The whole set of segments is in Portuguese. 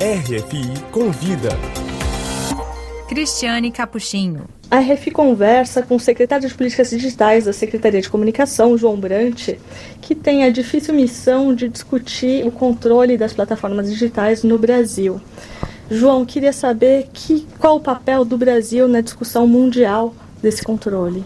RFI Convida. Cristiane Capuchinho. A RFI conversa com o secretário de Políticas Digitais da Secretaria de Comunicação, João Brant, que tem a difícil missão de discutir o controle das plataformas digitais no Brasil. João, queria saber que, qual o papel do Brasil na discussão mundial desse controle.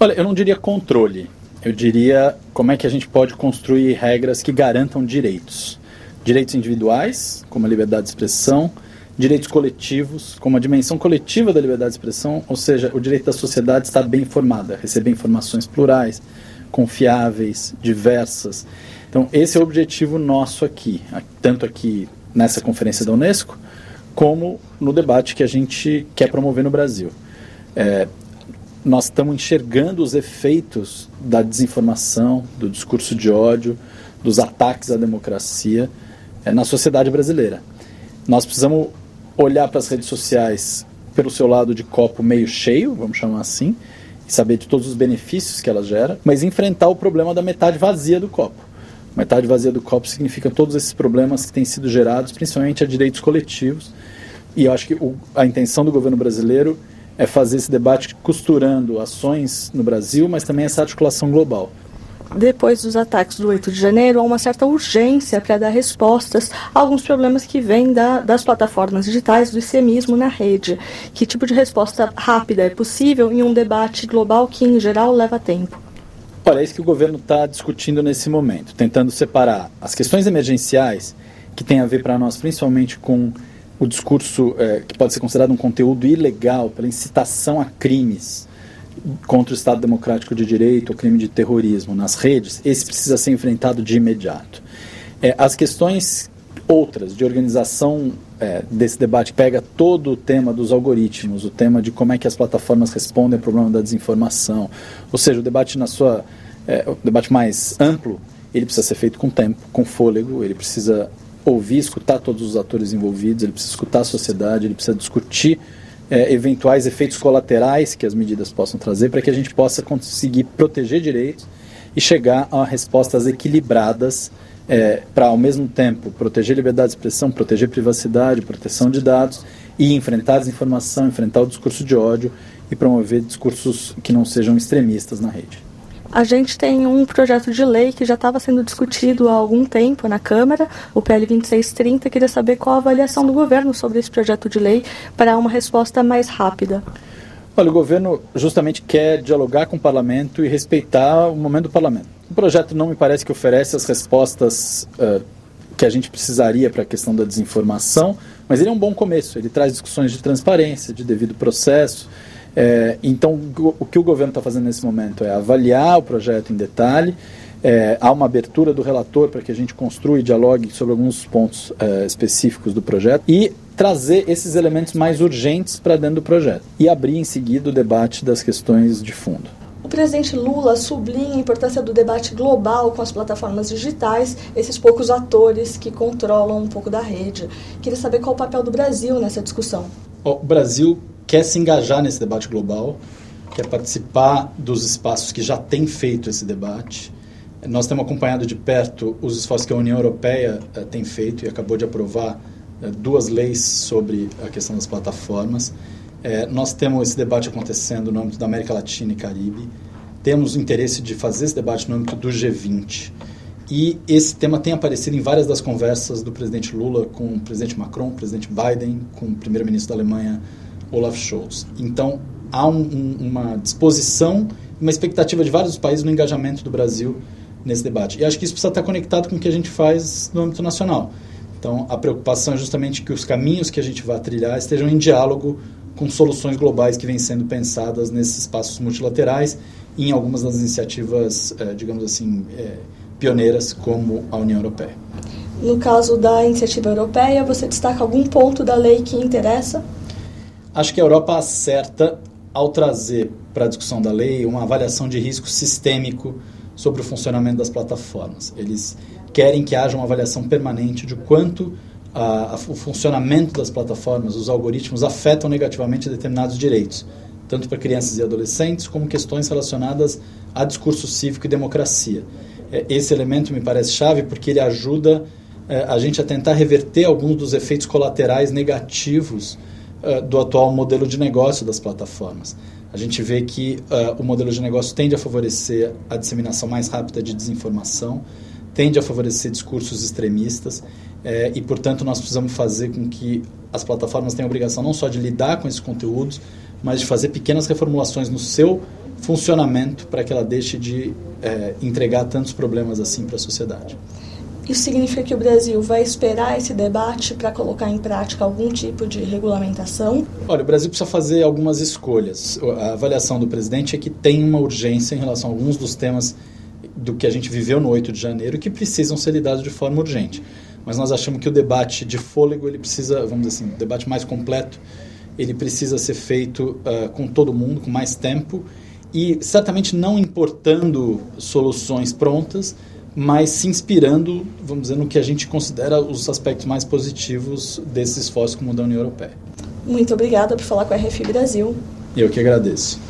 Olha, eu não diria controle, eu diria como é que a gente pode construir regras que garantam direitos direitos individuais, como a liberdade de expressão, direitos coletivos, como a dimensão coletiva da liberdade de expressão, ou seja, o direito da sociedade estar bem informada, receber informações plurais, confiáveis, diversas. Então, esse é o objetivo nosso aqui, tanto aqui nessa conferência da Unesco, como no debate que a gente quer promover no Brasil. É, nós estamos enxergando os efeitos da desinformação, do discurso de ódio, dos ataques à democracia na sociedade brasileira. Nós precisamos olhar para as redes sociais pelo seu lado de copo meio cheio, vamos chamar assim, e saber de todos os benefícios que ela gera, mas enfrentar o problema da metade vazia do copo. Metade vazia do copo significa todos esses problemas que têm sido gerados, principalmente a direitos coletivos. E eu acho que o, a intenção do governo brasileiro é fazer esse debate costurando ações no Brasil, mas também essa articulação global depois dos ataques do 8 de janeiro, há uma certa urgência para dar respostas a alguns problemas que vêm da, das plataformas digitais, do extremismo na rede. Que tipo de resposta rápida é possível em um debate global que, em geral, leva tempo? Olha, é isso que o governo está discutindo nesse momento, tentando separar as questões emergenciais, que tem a ver para nós principalmente com o discurso é, que pode ser considerado um conteúdo ilegal pela incitação a crimes contra o Estado Democrático de Direito, o crime de terrorismo nas redes, esse precisa ser enfrentado de imediato. É, as questões outras de organização é, desse debate pega todo o tema dos algoritmos, o tema de como é que as plataformas respondem ao problema da desinformação, ou seja, o debate na sua é, o debate mais amplo, ele precisa ser feito com tempo, com fôlego, ele precisa ouvir, escutar todos os atores envolvidos, ele precisa escutar a sociedade, ele precisa discutir é, eventuais efeitos colaterais que as medidas possam trazer para que a gente possa conseguir proteger direitos e chegar a respostas equilibradas é, para, ao mesmo tempo, proteger liberdade de expressão, proteger privacidade, proteção de dados e enfrentar a desinformação, enfrentar o discurso de ódio e promover discursos que não sejam extremistas na rede. A gente tem um projeto de lei que já estava sendo discutido há algum tempo na Câmara, o PL 2630. Queria saber qual a avaliação do governo sobre esse projeto de lei para uma resposta mais rápida. Olha, o governo justamente quer dialogar com o parlamento e respeitar o momento do parlamento. O projeto não me parece que oferece as respostas uh, que a gente precisaria para a questão da desinformação, mas ele é um bom começo. Ele traz discussões de transparência, de devido processo. É, então, o que o governo está fazendo nesse momento é avaliar o projeto em detalhe. É, há uma abertura do relator para que a gente construa e dialogue sobre alguns pontos é, específicos do projeto e trazer esses elementos mais urgentes para dentro do projeto e abrir em seguida o debate das questões de fundo. O presidente Lula sublinha a importância do debate global com as plataformas digitais, esses poucos atores que controlam um pouco da rede. Queria saber qual o papel do Brasil nessa discussão. O Brasil quer se engajar nesse debate global, quer participar dos espaços que já têm feito esse debate. Nós temos acompanhado de perto os esforços que a União Europeia eh, tem feito e acabou de aprovar eh, duas leis sobre a questão das plataformas. Eh, nós temos esse debate acontecendo no âmbito da América Latina e Caribe. Temos o interesse de fazer esse debate no âmbito do G20. E esse tema tem aparecido em várias das conversas do presidente Lula com o presidente Macron, o presidente Biden, com o primeiro-ministro da Alemanha, Olaf Scholz. Então, há um, um, uma disposição, uma expectativa de vários países no engajamento do Brasil nesse debate. E acho que isso precisa estar conectado com o que a gente faz no âmbito nacional. Então, a preocupação é justamente que os caminhos que a gente vai trilhar estejam em diálogo com soluções globais que vêm sendo pensadas nesses espaços multilaterais e em algumas das iniciativas, eh, digamos assim, eh, pioneiras, como a União Europeia. No caso da iniciativa europeia, você destaca algum ponto da lei que interessa? Acho que a Europa acerta ao trazer para a discussão da lei uma avaliação de risco sistêmico sobre o funcionamento das plataformas. Eles querem que haja uma avaliação permanente de quanto a, a, o funcionamento das plataformas, os algoritmos, afetam negativamente determinados direitos, tanto para crianças e adolescentes, como questões relacionadas a discurso cívico e democracia. É, esse elemento me parece chave porque ele ajuda é, a gente a tentar reverter alguns dos efeitos colaterais negativos uh, do atual modelo de negócio das plataformas. A gente vê que uh, o modelo de negócio tende a favorecer a disseminação mais rápida de desinformação, tende a favorecer discursos extremistas é, e, portanto, nós precisamos fazer com que as plataformas tenham a obrigação não só de lidar com esses conteúdos, mas de fazer pequenas reformulações no seu funcionamento para que ela deixe de entregar tantos problemas assim para a sociedade. Isso significa que o Brasil vai esperar esse debate para colocar em prática algum tipo de regulamentação? Olha, o Brasil precisa fazer algumas escolhas. A avaliação do presidente é que tem uma urgência em relação a alguns dos temas do que a gente viveu no 8 de janeiro que precisam ser lidados de forma urgente. Mas nós achamos que o debate de fôlego, ele precisa, vamos dizer assim, o debate mais completo, ele precisa ser feito uh, com todo mundo, com mais tempo e certamente não importando soluções prontas, mas se inspirando, vamos dizer, no que a gente considera os aspectos mais positivos desse esforço como da União Europeia. Muito obrigada por falar com a RF Brasil. Eu que agradeço.